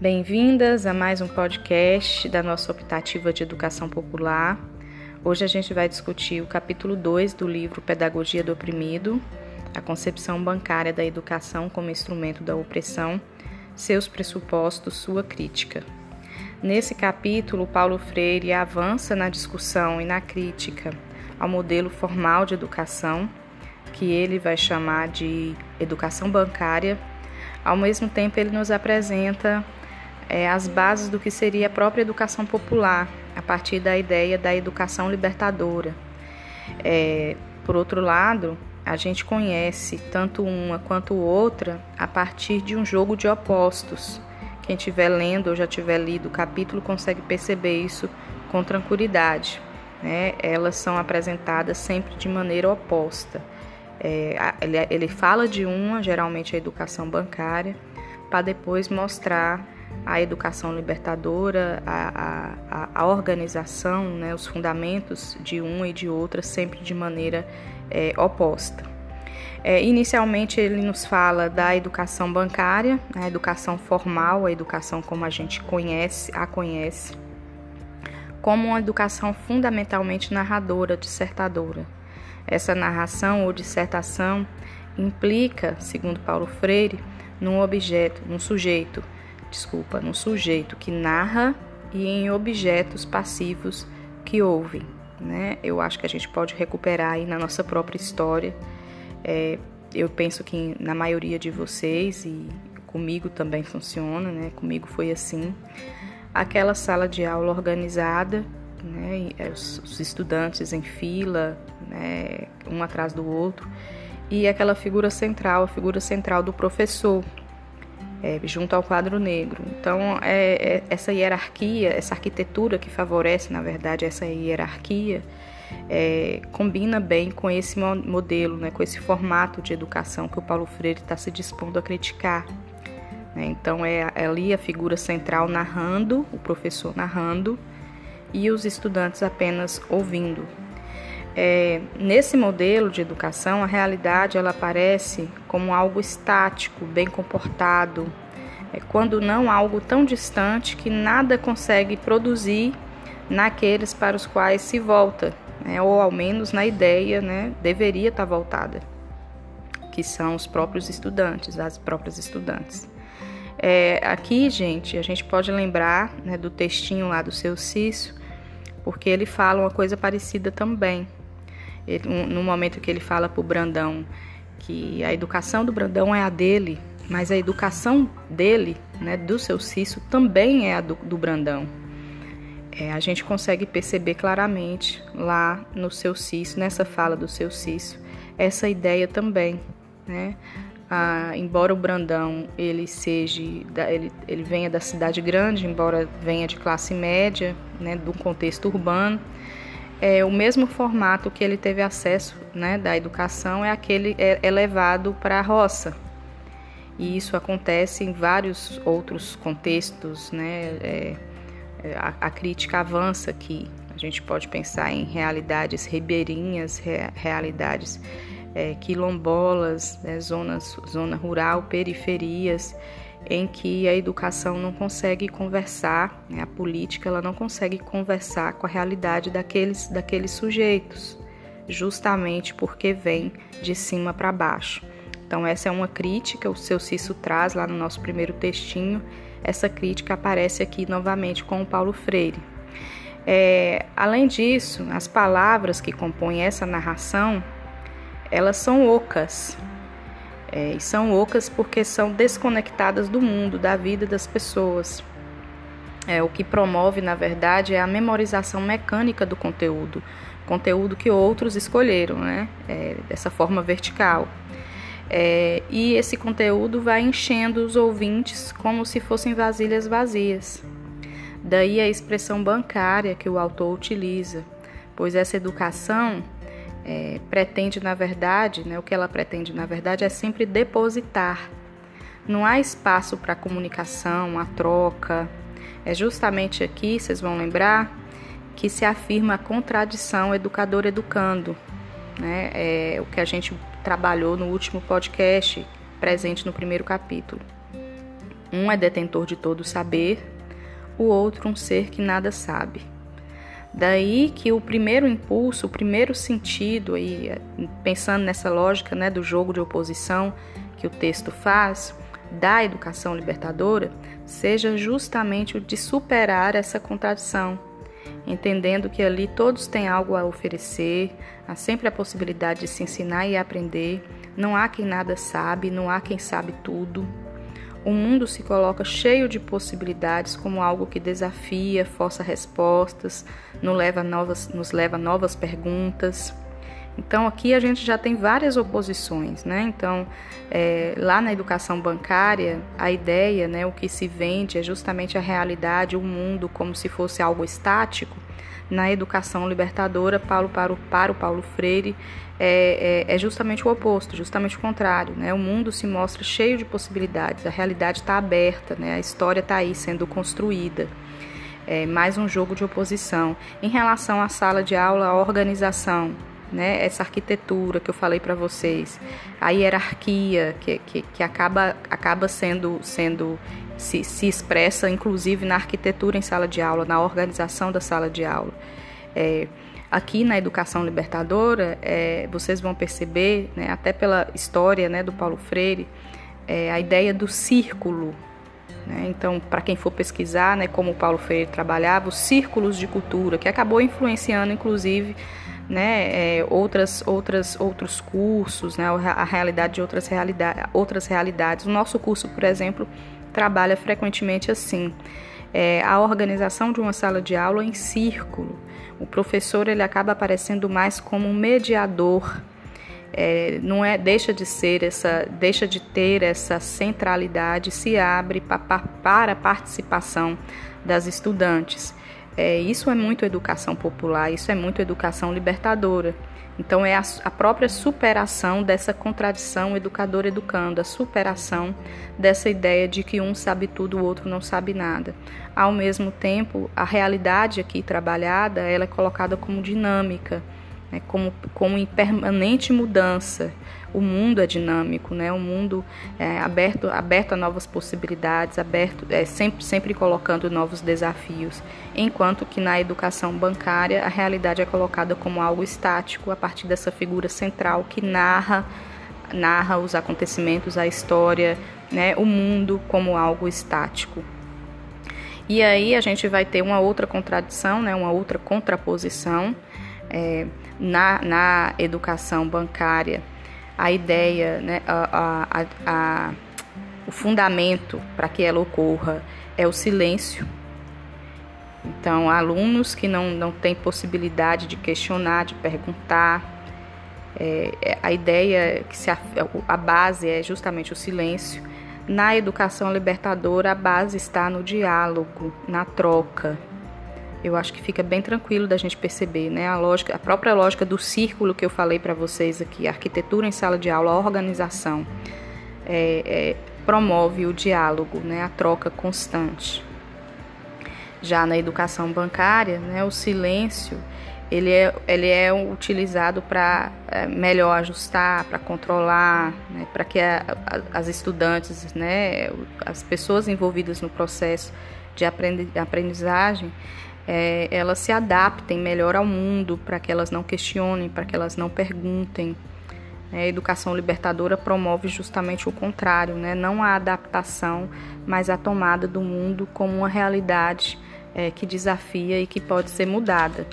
Bem-vindas a mais um podcast da nossa optativa de educação popular. Hoje a gente vai discutir o capítulo 2 do livro Pedagogia do Oprimido, a concepção bancária da educação como instrumento da opressão, seus pressupostos, sua crítica. Nesse capítulo, Paulo Freire avança na discussão e na crítica ao modelo formal de educação, que ele vai chamar de educação bancária. Ao mesmo tempo, ele nos apresenta é, as bases do que seria a própria educação popular, a partir da ideia da educação libertadora. É, por outro lado, a gente conhece tanto uma quanto outra a partir de um jogo de opostos. Quem estiver lendo ou já tiver lido o capítulo consegue perceber isso com tranquilidade. Né? Elas são apresentadas sempre de maneira oposta. É, ele, ele fala de uma, geralmente a educação bancária, para depois mostrar a educação libertadora, a, a, a organização, né, os fundamentos de uma e de outra, sempre de maneira é, oposta. É, inicialmente, ele nos fala da educação bancária, a educação formal, a educação como a gente conhece, a conhece, como uma educação fundamentalmente narradora, dissertadora. Essa narração ou dissertação implica, segundo Paulo Freire, num objeto, num sujeito desculpa, no sujeito que narra e em objetos passivos que ouvem. Né? Eu acho que a gente pode recuperar aí na nossa própria história. É, eu penso que na maioria de vocês e comigo também funciona, né? Comigo foi assim. Aquela sala de aula organizada, né? É, os, estudantes em fila, né? um atrás do outro, e aquela figura central, a figura central do professor, é, junto ao quadro negro. Então, é, é, essa hierarquia, essa arquitetura que favorece, na verdade, essa hierarquia, é, combina bem com esse modelo, né, com esse formato de educação que o Paulo Freire está se dispondo a criticar. Né? Então, é, é ali a figura central narrando, o professor narrando, e os estudantes apenas ouvindo. É, nesse modelo de educação, a realidade ela aparece como algo estático, bem comportado, é, quando não algo tão distante que nada consegue produzir naqueles para os quais se volta, né, ou ao menos na ideia, né, deveria estar voltada, que são os próprios estudantes, as próprias estudantes. É, aqui, gente, a gente pode lembrar né, do textinho lá do seu Cício, porque ele fala uma coisa parecida também. Ele, um, no momento que ele fala para o Brandão que a educação do Brandão é a dele, mas a educação dele, né, do seu Cício, também é a do, do Brandão. É, a gente consegue perceber claramente lá no seu Cício, nessa fala do seu Cício, essa ideia também, né? Ah, embora o Brandão ele seja ele, ele venha da cidade grande, embora venha de classe média, né, de um contexto urbano, é, o mesmo formato que ele teve acesso né, da educação é aquele é, é levado para a roça. E isso acontece em vários outros contextos. Né, é, é, a, a, crítica avança aqui. A gente pode pensar em realidades ribeirinhas, re, realidades é, quilombolas, né, zonas, zona rural, periferias em que a educação não consegue conversar, né, a política ela não consegue conversar com a realidade daqueles, daqueles sujeitos, justamente porque vem de cima para baixo. Então essa é uma crítica, o seu Cício traz lá no nosso primeiro textinho, essa crítica aparece aqui novamente com o Paulo Freire. É, além disso, as palavras que compõem essa narração, elas são ocas, é, e são ocas porque são desconectadas do mundo, da vida das pessoas. É, o que promove, na verdade, é a memorização mecânica do conteúdo, conteúdo que outros escolheram, né? É, dessa forma vertical. É, e esse conteúdo vai enchendo os ouvintes como se fossem vasilhas vazias. Daí a expressão bancária que o autor utiliza, pois essa educação é, pretende, na verdade, né, o que ela pretende, na verdade, é sempre depositar. Não há espaço para comunicação, a troca. É justamente aqui, vocês vão lembrar, que se afirma a contradição educador-educando. Né? É o que a gente trabalhou no último podcast, presente no primeiro capítulo. Um é detentor de todo saber, o outro um ser que nada sabe. Daí que o primeiro impulso, o primeiro sentido aí, pensando nessa lógica, né, do jogo de oposição que o texto faz da educação libertadora, seja justamente o de superar essa contradição, entendendo que ali todos têm algo a oferecer, há sempre a possibilidade de se ensinar e aprender, não há quem nada sabe, não há quem sabe tudo, o mundo se coloca cheio de possibilidades como algo que desafia, força respostas, nos leva a novas, nos leva a novas perguntas. Então aqui a gente já tem várias oposições, né? Então é, lá na educação bancária a ideia, né, o que se vende é justamente a realidade, o mundo como se fosse algo estático. Na educação libertadora, Paulo para o, para o Paulo Freire é, é, é, justamente o oposto, justamente o contrário. Né? O mundo se mostra cheio de possibilidades, a realidade está aberta, né? a história está aí sendo construída. É mais um jogo de oposição. Em relação à sala de aula, a organização, né? essa arquitetura que eu falei para vocês, a hierarquia que, que, que, acaba, acaba sendo, sendo se, se expressa inclusive na arquitetura em sala de aula, na organização da sala de aula. É, Aqui na educação libertadora, é, vocês vão perceber, né, até pela história né, do Paulo Freire, é, a ideia do círculo. Né? Então, para quem for pesquisar né, como o Paulo Freire trabalhava, os círculos de cultura, que acabou influenciando, inclusive, né, é, outras, outras, outros cursos, né, a realidade de outras, realidade, outras realidades. O nosso curso, por exemplo, trabalha frequentemente assim. É, a organização de uma sala de aula em círculo o professor ele acaba aparecendo mais como um mediador é, não é deixa de ser essa deixa de ter essa centralidade se abre pa, pa, para a participação das estudantes é, isso é muito educação popular isso é muito educação libertadora então é a, a própria superação dessa contradição educador educando a superação dessa ideia de que um sabe tudo o outro não sabe nada ao mesmo tempo, a realidade aqui trabalhada ela é colocada como dinâmica, né, como, como em permanente mudança. O mundo é dinâmico, né? o mundo é aberto, aberto a novas possibilidades, aberto, é, sempre, sempre colocando novos desafios. Enquanto que na educação bancária a realidade é colocada como algo estático a partir dessa figura central que narra narra os acontecimentos, a história, né, o mundo como algo estático. E aí a gente vai ter uma outra contradição, né, uma outra contraposição é, na, na educação bancária. A ideia, né, a, a, a, o fundamento para que ela ocorra é o silêncio. Então, alunos que não, não têm possibilidade de questionar, de perguntar, é, é a ideia que se a base é justamente o silêncio na educação libertadora, a base está no diálogo, na troca. Eu acho que fica bem tranquilo da gente perceber, né? A lógica, a própria lógica do círculo que eu falei para vocês aqui, a arquitetura em sala de aula, a organização, é, é, promove o diálogo, né? A troca constante. Já na educação bancária, né? O silêncio ele é, ele é utilizado para é, melhor ajustar, para controlar, né, para que a, a, as estudantes, né, as pessoas envolvidas no processo de aprendizagem, é, elas se adaptem melhor ao mundo, para que elas não questionem, para que elas não perguntem. É, a educação libertadora promove justamente o contrário, né, não a adaptação, mas a tomada do mundo como uma realidade é, que desafia e que pode ser mudada.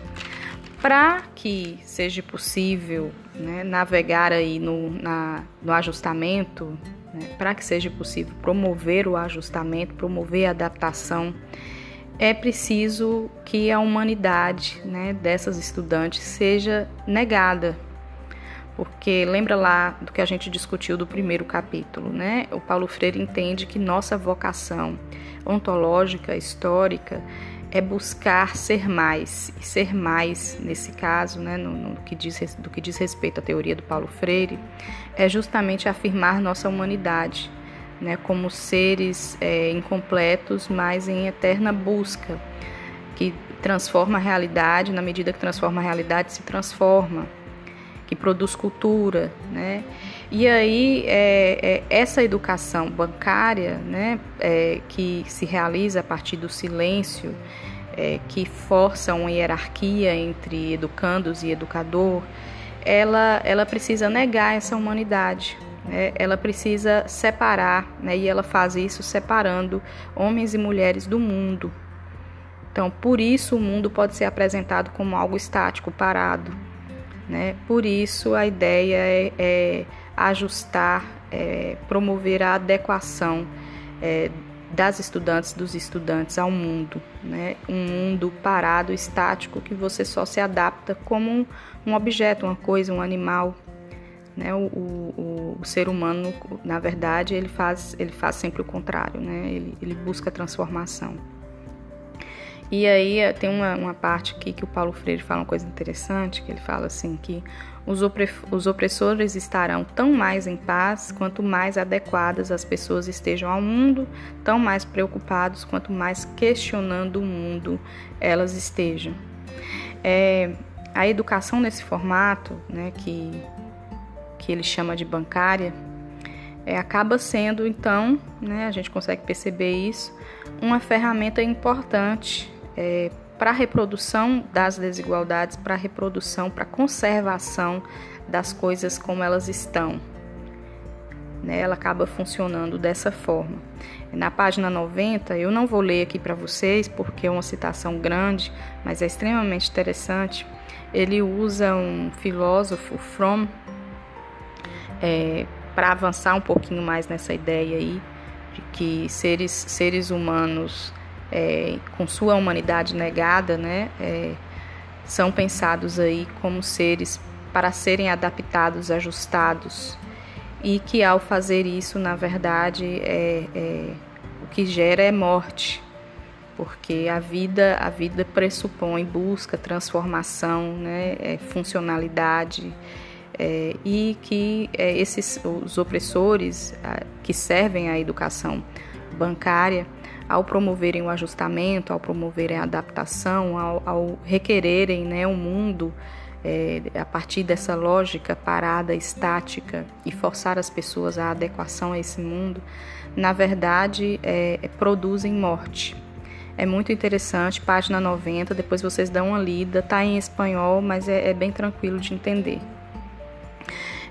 Para que seja possível né, navegar aí no, na, no ajustamento, né, para que seja possível promover o ajustamento, promover a adaptação, é preciso que a humanidade né, dessas estudantes seja negada. Porque lembra lá do que a gente discutiu do primeiro capítulo, né? O Paulo Freire entende que nossa vocação ontológica, histórica, é buscar ser mais. E ser mais, nesse caso, né, no, no, que diz, do que diz respeito à teoria do Paulo Freire, é justamente afirmar nossa humanidade né, como seres é, incompletos, mas em eterna busca, que transforma a realidade, na medida que transforma a realidade, se transforma, que produz cultura, né? E aí, é, é, essa educação bancária, né, é, que se realiza a partir do silêncio, é, que força uma hierarquia entre educandos e educador, ela, ela precisa negar essa humanidade, né? ela precisa separar, né? e ela faz isso separando homens e mulheres do mundo. Então, por isso o mundo pode ser apresentado como algo estático, parado. Né? Por isso a ideia é, é ajustar, é, promover a adequação é, das estudantes, dos estudantes ao mundo, né? Um mundo parado, estático, que você só se adapta como um, um objeto, uma coisa, um animal, né? O, o, o, ser humano, na verdade, ele faz, ele faz sempre o contrário, né? Ele, ele busca transformação. E aí eh, tem uma, uma parte aqui que o Paulo Freire fala uma coisa interessante, que ele fala assim que os, os opressores estarão tão mais em paz quanto mais adequadas as pessoas estejam ao mundo, tão mais preocupados quanto mais questionando o mundo elas estejam. É, a educação nesse formato, né, que, que ele chama de bancária, é, acaba sendo então, né, a gente consegue perceber isso, uma ferramenta importante é, para a reprodução das desigualdades, para a reprodução, para a conservação das coisas como elas estão. Né? Ela acaba funcionando dessa forma. Na página 90, eu não vou ler aqui para vocês porque é uma citação grande, mas é extremamente interessante. Ele usa um filósofo, Fromm, é, para avançar um pouquinho mais nessa ideia aí de que seres, seres humanos é, com sua humanidade negada, né, é, são pensados aí como seres para serem adaptados, ajustados, e que ao fazer isso, na verdade, é, é, o que gera é morte, porque a vida, a vida pressupõe busca, transformação, né, é, funcionalidade, é, e que é, esses os opressores a, que servem à educação bancária ao promoverem o ajustamento, ao promoverem a adaptação, ao, ao requererem né, o mundo é, a partir dessa lógica parada, estática e forçar as pessoas à adequação a esse mundo, na verdade é, é produzem morte. É muito interessante, página 90, depois vocês dão uma lida, está em espanhol, mas é, é, bem tranquilo de entender.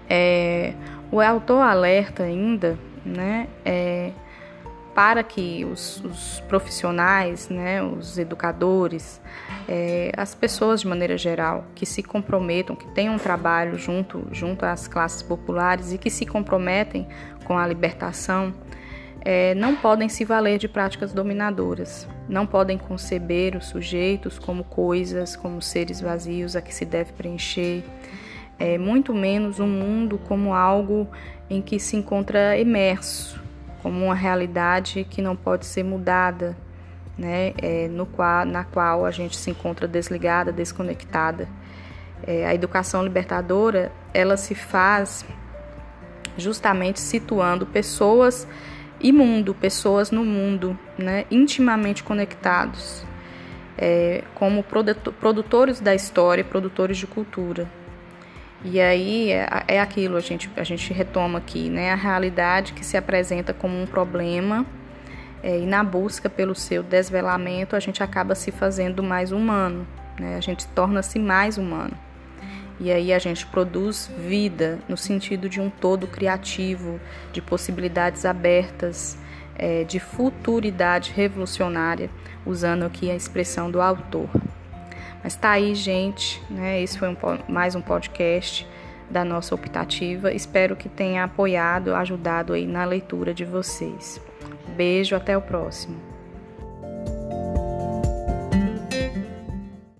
É, o autor alerta ainda, né, é, para que os, os profissionais, né, os educadores, é, as pessoas de maneira geral que se comprometam, que tenham um trabalho junto, junto às classes populares e que se comprometem com a libertação, é, não podem se valer de práticas dominadoras, não podem conceber os sujeitos como coisas, como seres vazios a que se deve preencher, é, muito menos o mundo como algo em que se encontra imerso, como uma realidade que não pode ser mudada, né? É, no qual, na qual a gente se encontra desligada, desconectada. É, a educação libertadora ela se faz justamente situando pessoas e mundo, pessoas no mundo, né? intimamente conectados, é, como produtores da história, produtores de cultura. E aí é, é aquilo, a gente, a gente retoma aqui, né? A realidade que se apresenta como um problema é, e na busca pelo seu desvelamento a gente acaba se fazendo mais humano, né? A gente torna-se mais humano. E aí a gente produz vida no sentido de um todo criativo, de possibilidades abertas, é, de futuridade revolucionária, usando aqui a expressão do autor. Mas tá aí, gente, né? Esse foi um, mais um podcast da nossa optativa. Espero que tenha apoiado, ajudado aí na leitura de vocês. Beijo, até o próximo.